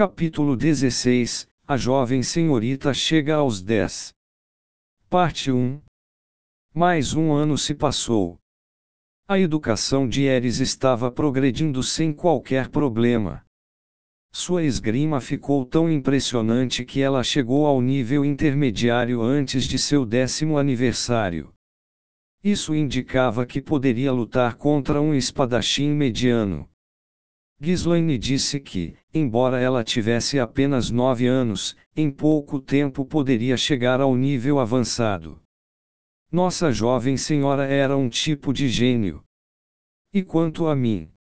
Capítulo 16 A jovem senhorita chega aos 10. Parte 1 Mais um ano se passou. A educação de Eris estava progredindo sem qualquer problema. Sua esgrima ficou tão impressionante que ela chegou ao nível intermediário antes de seu décimo aniversário. Isso indicava que poderia lutar contra um espadachim mediano. Ghislaine disse que, embora ela tivesse apenas nove anos, em pouco tempo poderia chegar ao nível avançado. Nossa jovem senhora era um tipo de gênio. E quanto a mim?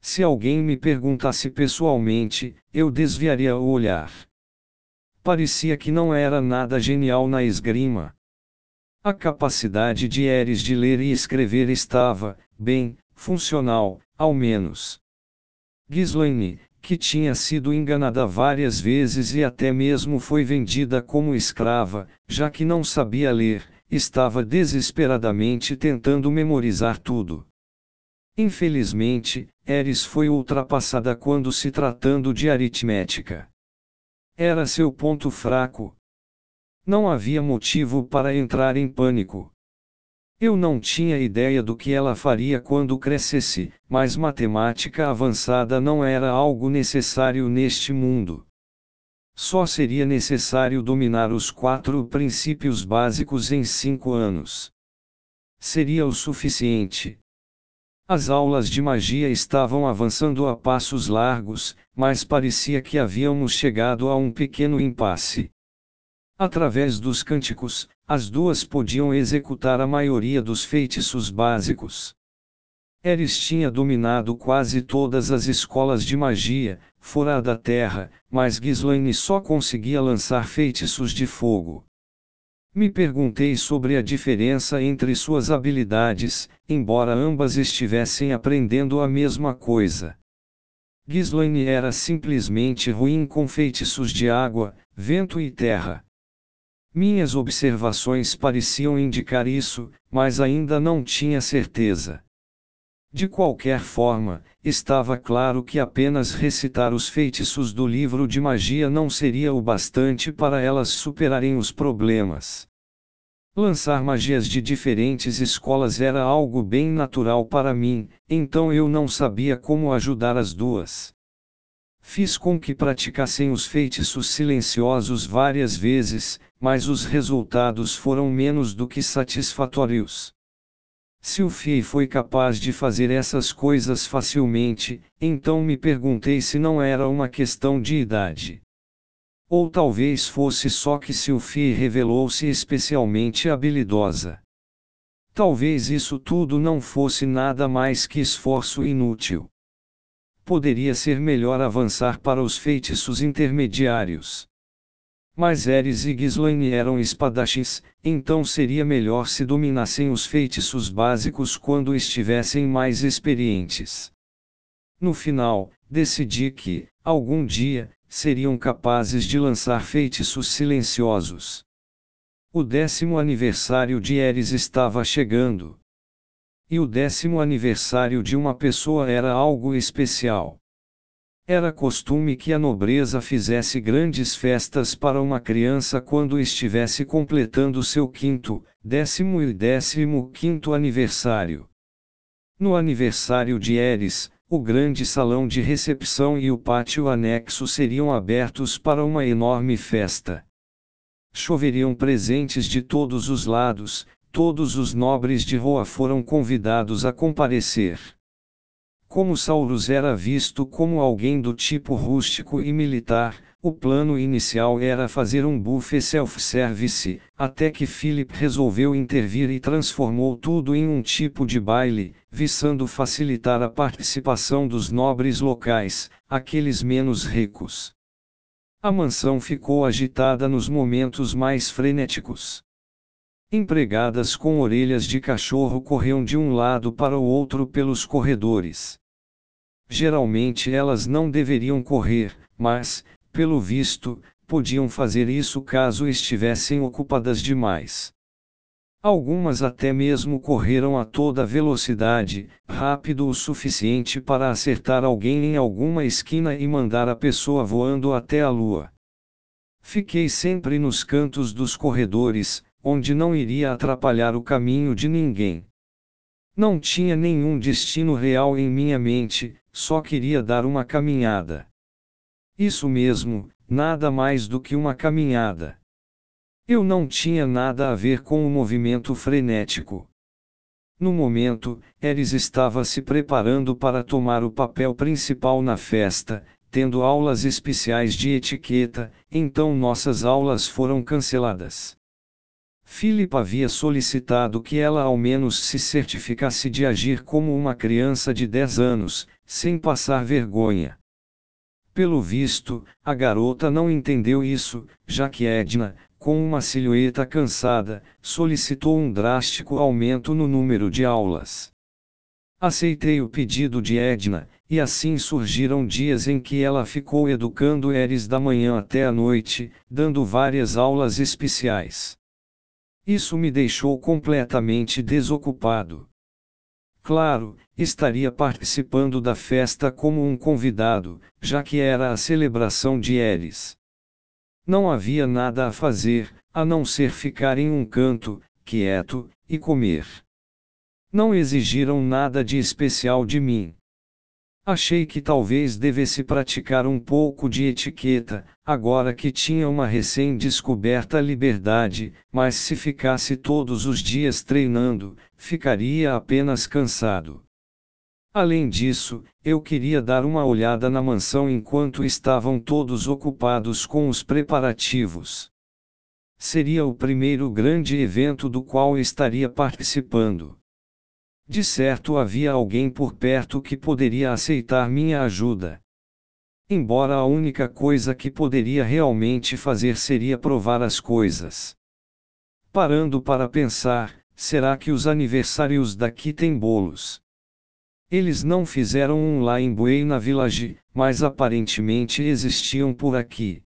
Se alguém me perguntasse pessoalmente, eu desviaria o olhar. Parecia que não era nada genial na esgrima. A capacidade de Eris de ler e escrever estava, bem, funcional, ao menos. Ghislaine, que tinha sido enganada várias vezes e até mesmo foi vendida como escrava, já que não sabia ler, estava desesperadamente tentando memorizar tudo. Infelizmente, Eris foi ultrapassada quando se tratando de aritmética. Era seu ponto fraco. Não havia motivo para entrar em pânico. Eu não tinha ideia do que ela faria quando crescesse, mas matemática avançada não era algo necessário neste mundo. Só seria necessário dominar os quatro princípios básicos em cinco anos. Seria o suficiente. As aulas de magia estavam avançando a passos largos, mas parecia que havíamos chegado a um pequeno impasse. Através dos cânticos, as duas podiam executar a maioria dos feitiços básicos. Eris tinha dominado quase todas as escolas de magia, fora da terra, mas Ghislaine só conseguia lançar feitiços de fogo. Me perguntei sobre a diferença entre suas habilidades, embora ambas estivessem aprendendo a mesma coisa. Ghislaine era simplesmente ruim com feitiços de água, vento e terra. Minhas observações pareciam indicar isso, mas ainda não tinha certeza. De qualquer forma, estava claro que apenas recitar os feitiços do livro de magia não seria o bastante para elas superarem os problemas. Lançar magias de diferentes escolas era algo bem natural para mim, então eu não sabia como ajudar as duas. Fiz com que praticassem os feitiços silenciosos várias vezes, mas os resultados foram menos do que satisfatórios. Se o Fei foi capaz de fazer essas coisas facilmente, então me perguntei se não era uma questão de idade. Ou talvez fosse só que Sylphie revelou-se especialmente habilidosa. Talvez isso tudo não fosse nada mais que esforço inútil poderia ser melhor avançar para os feitiços intermediários. Mas Eris e Ghislaine eram espadachins, então seria melhor se dominassem os feitiços básicos quando estivessem mais experientes. No final, decidi que, algum dia, seriam capazes de lançar feitiços silenciosos. O décimo aniversário de Eris estava chegando. E o décimo aniversário de uma pessoa era algo especial. Era costume que a nobreza fizesse grandes festas para uma criança quando estivesse completando seu quinto, décimo e décimo quinto aniversário. No aniversário de Eris, o grande salão de recepção e o pátio anexo seriam abertos para uma enorme festa. Choveriam presentes de todos os lados, todos os nobres de Roa foram convidados a comparecer. Como Saurus era visto como alguém do tipo rústico e militar, o plano inicial era fazer um buffet self-service, até que Philip resolveu intervir e transformou tudo em um tipo de baile, visando facilitar a participação dos nobres locais, aqueles menos ricos. A mansão ficou agitada nos momentos mais frenéticos. Empregadas com orelhas de cachorro corriam de um lado para o outro pelos corredores. Geralmente elas não deveriam correr, mas, pelo visto, podiam fazer isso caso estivessem ocupadas demais. Algumas até mesmo correram a toda velocidade, rápido o suficiente para acertar alguém em alguma esquina e mandar a pessoa voando até a lua. Fiquei sempre nos cantos dos corredores, onde não iria atrapalhar o caminho de ninguém. Não tinha nenhum destino real em minha mente, só queria dar uma caminhada. Isso mesmo, nada mais do que uma caminhada. Eu não tinha nada a ver com o movimento frenético. No momento, Eris estava se preparando para tomar o papel principal na festa, tendo aulas especiais de etiqueta, então nossas aulas foram canceladas. Philip havia solicitado que ela ao menos se certificasse de agir como uma criança de 10 anos, sem passar vergonha. Pelo visto, a garota não entendeu isso, já que Edna, com uma silhueta cansada, solicitou um drástico aumento no número de aulas. Aceitei o pedido de Edna, e assim surgiram dias em que ela ficou educando Eris da manhã até a noite, dando várias aulas especiais. Isso me deixou completamente desocupado. Claro, estaria participando da festa como um convidado, já que era a celebração de Eris. Não havia nada a fazer, a não ser ficar em um canto, quieto, e comer. Não exigiram nada de especial de mim. Achei que talvez devesse praticar um pouco de etiqueta, agora que tinha uma recém-descoberta liberdade, mas se ficasse todos os dias treinando, ficaria apenas cansado. Além disso, eu queria dar uma olhada na mansão enquanto estavam todos ocupados com os preparativos. Seria o primeiro grande evento do qual estaria participando. De certo havia alguém por perto que poderia aceitar minha ajuda. Embora a única coisa que poderia realmente fazer seria provar as coisas. Parando para pensar, será que os aniversários daqui têm bolos? Eles não fizeram um lá em Buena Village, mas aparentemente existiam por aqui.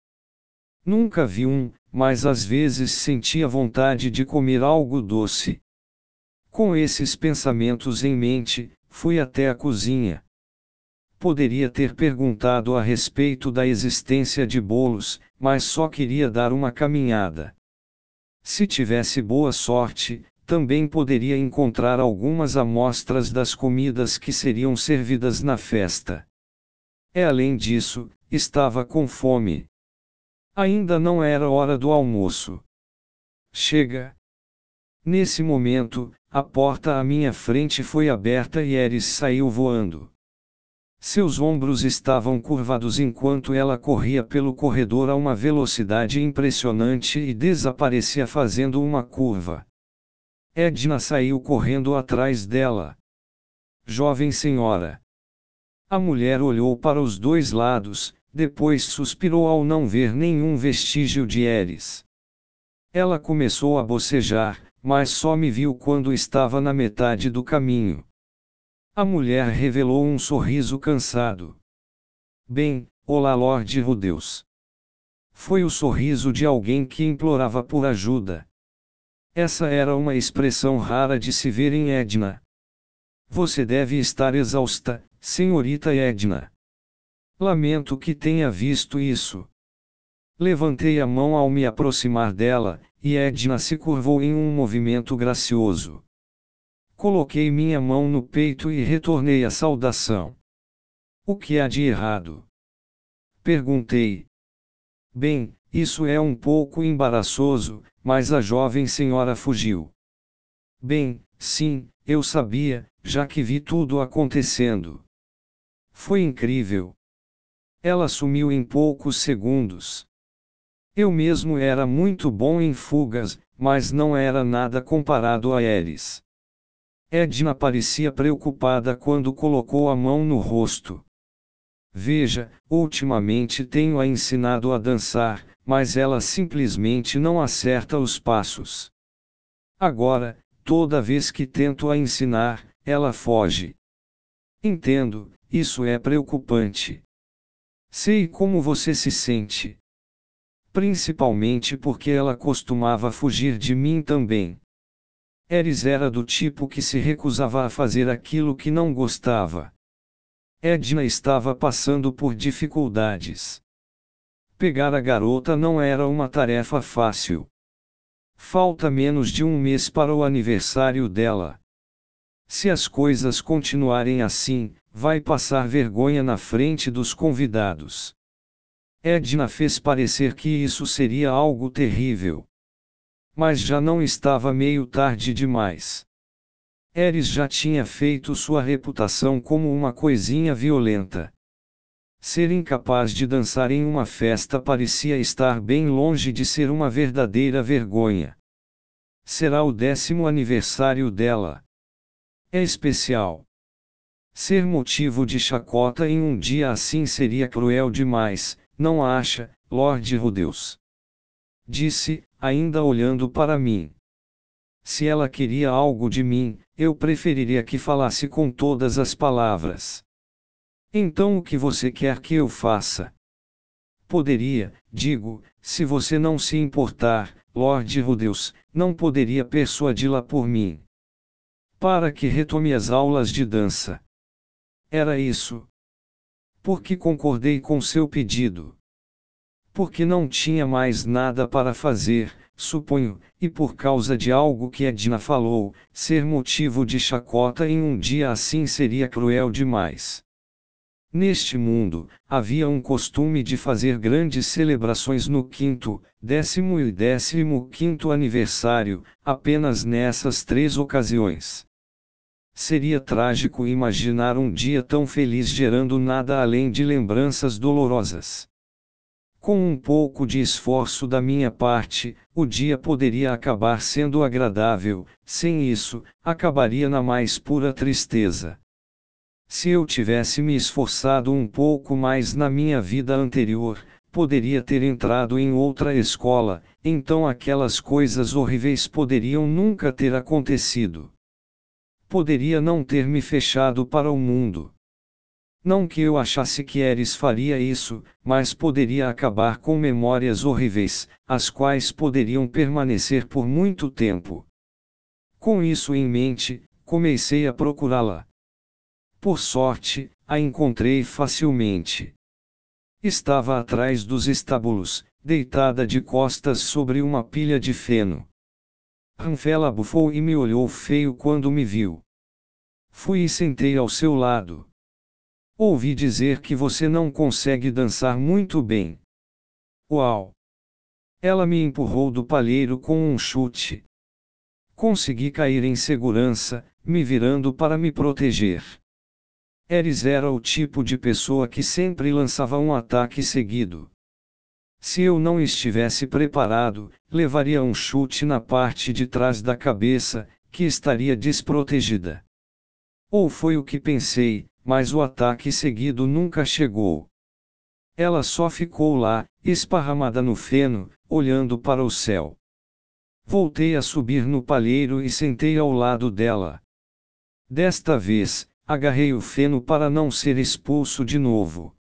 Nunca vi um, mas às vezes sentia vontade de comer algo doce. Com esses pensamentos em mente, fui até a cozinha. Poderia ter perguntado a respeito da existência de bolos, mas só queria dar uma caminhada. Se tivesse boa sorte, também poderia encontrar algumas amostras das comidas que seriam servidas na festa. É além disso, estava com fome. Ainda não era hora do almoço. Chega, Nesse momento, a porta à minha frente foi aberta e Eris saiu voando. Seus ombros estavam curvados enquanto ela corria pelo corredor a uma velocidade impressionante e desaparecia fazendo uma curva. Edna saiu correndo atrás dela. Jovem senhora. A mulher olhou para os dois lados, depois suspirou ao não ver nenhum vestígio de Eris. Ela começou a bocejar, mas só me viu quando estava na metade do caminho. A mulher revelou um sorriso cansado. Bem, olá Lorde Rudeus. Foi o sorriso de alguém que implorava por ajuda. Essa era uma expressão rara de se ver em Edna. Você deve estar exausta, senhorita Edna. Lamento que tenha visto isso. Levantei a mão ao me aproximar dela, e Edna se curvou em um movimento gracioso. Coloquei minha mão no peito e retornei a saudação. O que há de errado? Perguntei. Bem, isso é um pouco embaraçoso, mas a jovem senhora fugiu. Bem, sim, eu sabia, já que vi tudo acontecendo. Foi incrível. Ela sumiu em poucos segundos. Eu mesmo era muito bom em fugas, mas não era nada comparado a Eris. Edna parecia preocupada quando colocou a mão no rosto. Veja, ultimamente tenho a ensinado a dançar, mas ela simplesmente não acerta os passos. Agora, toda vez que tento a ensinar, ela foge. Entendo, isso é preocupante. Sei como você se sente principalmente porque ela costumava fugir de mim também. Eris era do tipo que se recusava a fazer aquilo que não gostava. Edna estava passando por dificuldades. Pegar a garota não era uma tarefa fácil. Falta menos de um mês para o aniversário dela. Se as coisas continuarem assim, vai passar vergonha na frente dos convidados. Edna fez parecer que isso seria algo terrível. Mas já não estava meio tarde demais. Eris já tinha feito sua reputação como uma coisinha violenta. Ser incapaz de dançar em uma festa parecia estar bem longe de ser uma verdadeira vergonha. Será o décimo aniversário dela. É especial. Ser motivo de chacota em um dia assim seria cruel demais, não acha, Lord Rudeus? Disse, ainda olhando para mim. Se ela queria algo de mim, eu preferiria que falasse com todas as palavras. Então o que você quer que eu faça? Poderia, digo, se você não se importar, Lord Rudeus, não poderia persuadi-la por mim. Para que retome as aulas de dança. Era isso. Porque concordei com seu pedido. Porque não tinha mais nada para fazer, suponho, e por causa de algo que Edna falou, ser motivo de chacota em um dia assim seria cruel demais. Neste mundo, havia um costume de fazer grandes celebrações no quinto, décimo e décimo quinto aniversário, apenas nessas três ocasiões. Seria trágico imaginar um dia tão feliz gerando nada além de lembranças dolorosas. Com um pouco de esforço da minha parte, o dia poderia acabar sendo agradável, sem isso, acabaria na mais pura tristeza. Se eu tivesse me esforçado um pouco mais na minha vida anterior, poderia ter entrado em outra escola, então aquelas coisas horríveis poderiam nunca ter acontecido. Poderia não ter me fechado para o mundo. Não que eu achasse que Eris faria isso, mas poderia acabar com memórias horríveis, as quais poderiam permanecer por muito tempo. Com isso em mente, comecei a procurá-la. Por sorte, a encontrei facilmente. Estava atrás dos estábulos, deitada de costas sobre uma pilha de feno. Ranfela bufou e me olhou feio quando me viu. Fui e sentei ao seu lado. Ouvi dizer que você não consegue dançar muito bem. Uau! Ela me empurrou do palheiro com um chute. Consegui cair em segurança, me virando para me proteger. Eris era o tipo de pessoa que sempre lançava um ataque seguido. Se eu não estivesse preparado, levaria um chute na parte de trás da cabeça, que estaria desprotegida. Ou foi o que pensei, mas o ataque seguido nunca chegou. Ela só ficou lá, esparramada no feno, olhando para o céu. Voltei a subir no palheiro e sentei ao lado dela. Desta vez, Agarrei o feno para não ser expulso de novo.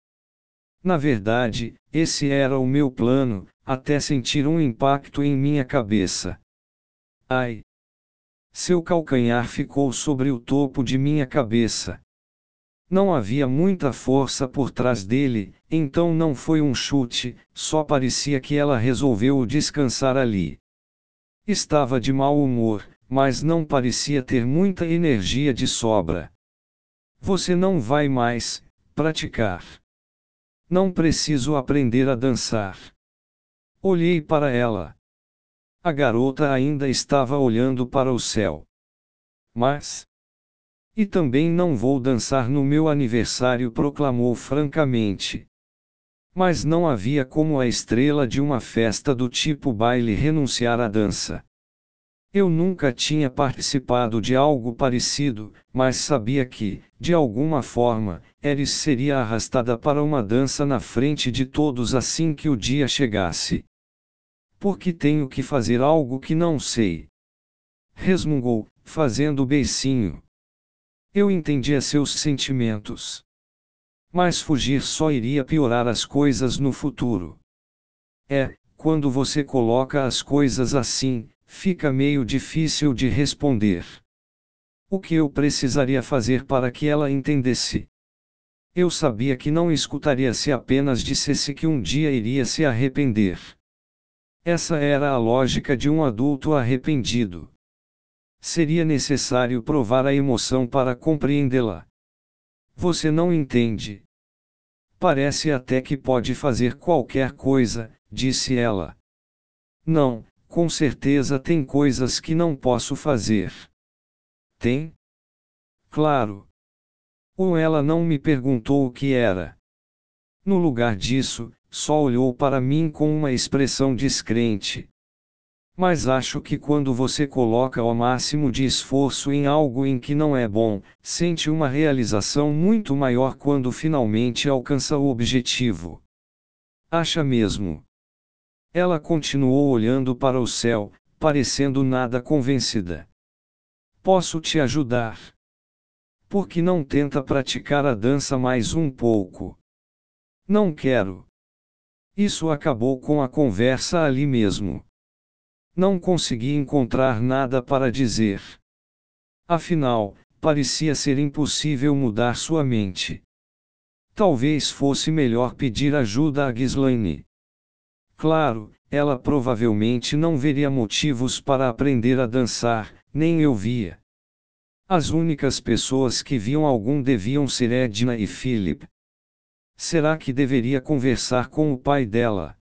Na verdade, esse era o meu plano, até sentir um impacto em minha cabeça. Ai! Seu calcanhar ficou sobre o topo de minha cabeça. Não havia muita força por trás dele, então não foi um chute, só parecia que ela resolveu descansar ali. Estava de mau humor, mas não parecia ter muita energia de sobra. Você não vai mais praticar. Não preciso aprender a dançar. Olhei para ela. A garota ainda estava olhando para o céu. Mas. E também não vou dançar no meu aniversário, proclamou francamente. Mas não havia como a estrela de uma festa do tipo baile renunciar à dança. Eu nunca tinha participado de algo parecido, mas sabia que, de alguma forma, Eris seria arrastada para uma dança na frente de todos assim que o dia chegasse. Porque tenho que fazer algo que não sei. Resmungou, fazendo beicinho. Eu entendia seus sentimentos. Mas fugir só iria piorar as coisas no futuro. É, quando você coloca as coisas assim, fica meio difícil de responder. O que eu precisaria fazer para que ela entendesse? Eu sabia que não escutaria se apenas dissesse que um dia iria se arrepender. Essa era a lógica de um adulto arrependido. Seria necessário provar a emoção para compreendê-la. Você não entende. Parece até que pode fazer qualquer coisa, disse ela. Não, com certeza tem coisas que não posso fazer. Tem? Claro. Ou ela não me perguntou o que era. No lugar disso, só olhou para mim com uma expressão descrente. Mas acho que quando você coloca o máximo de esforço em algo em que não é bom, sente uma realização muito maior quando finalmente alcança o objetivo. Acha mesmo? Ela continuou olhando para o céu, parecendo nada convencida. Posso te ajudar? Por que não tenta praticar a dança mais um pouco? Não quero. Isso acabou com a conversa ali mesmo. Não consegui encontrar nada para dizer. Afinal, parecia ser impossível mudar sua mente. Talvez fosse melhor pedir ajuda a Ghislaine. Claro, ela provavelmente não veria motivos para aprender a dançar, nem eu via. As únicas pessoas que viam algum deviam ser Edna e Philip. Será que deveria conversar com o pai dela?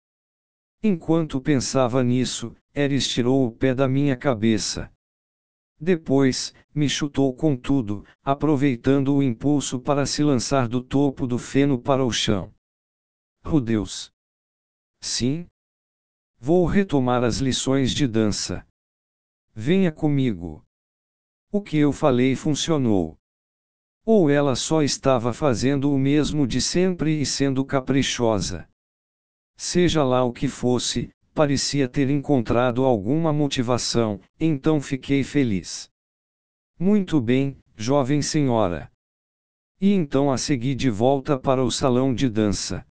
Enquanto pensava nisso, Eris tirou o pé da minha cabeça. Depois, me chutou com tudo, aproveitando o impulso para se lançar do topo do feno para o chão. Oh Deus! Sim? Vou retomar as lições de dança. Venha comigo. O que eu falei funcionou. Ou ela só estava fazendo o mesmo de sempre e sendo caprichosa. Seja lá o que fosse, parecia ter encontrado alguma motivação, então fiquei feliz. Muito bem, jovem senhora. E então a segui de volta para o salão de dança.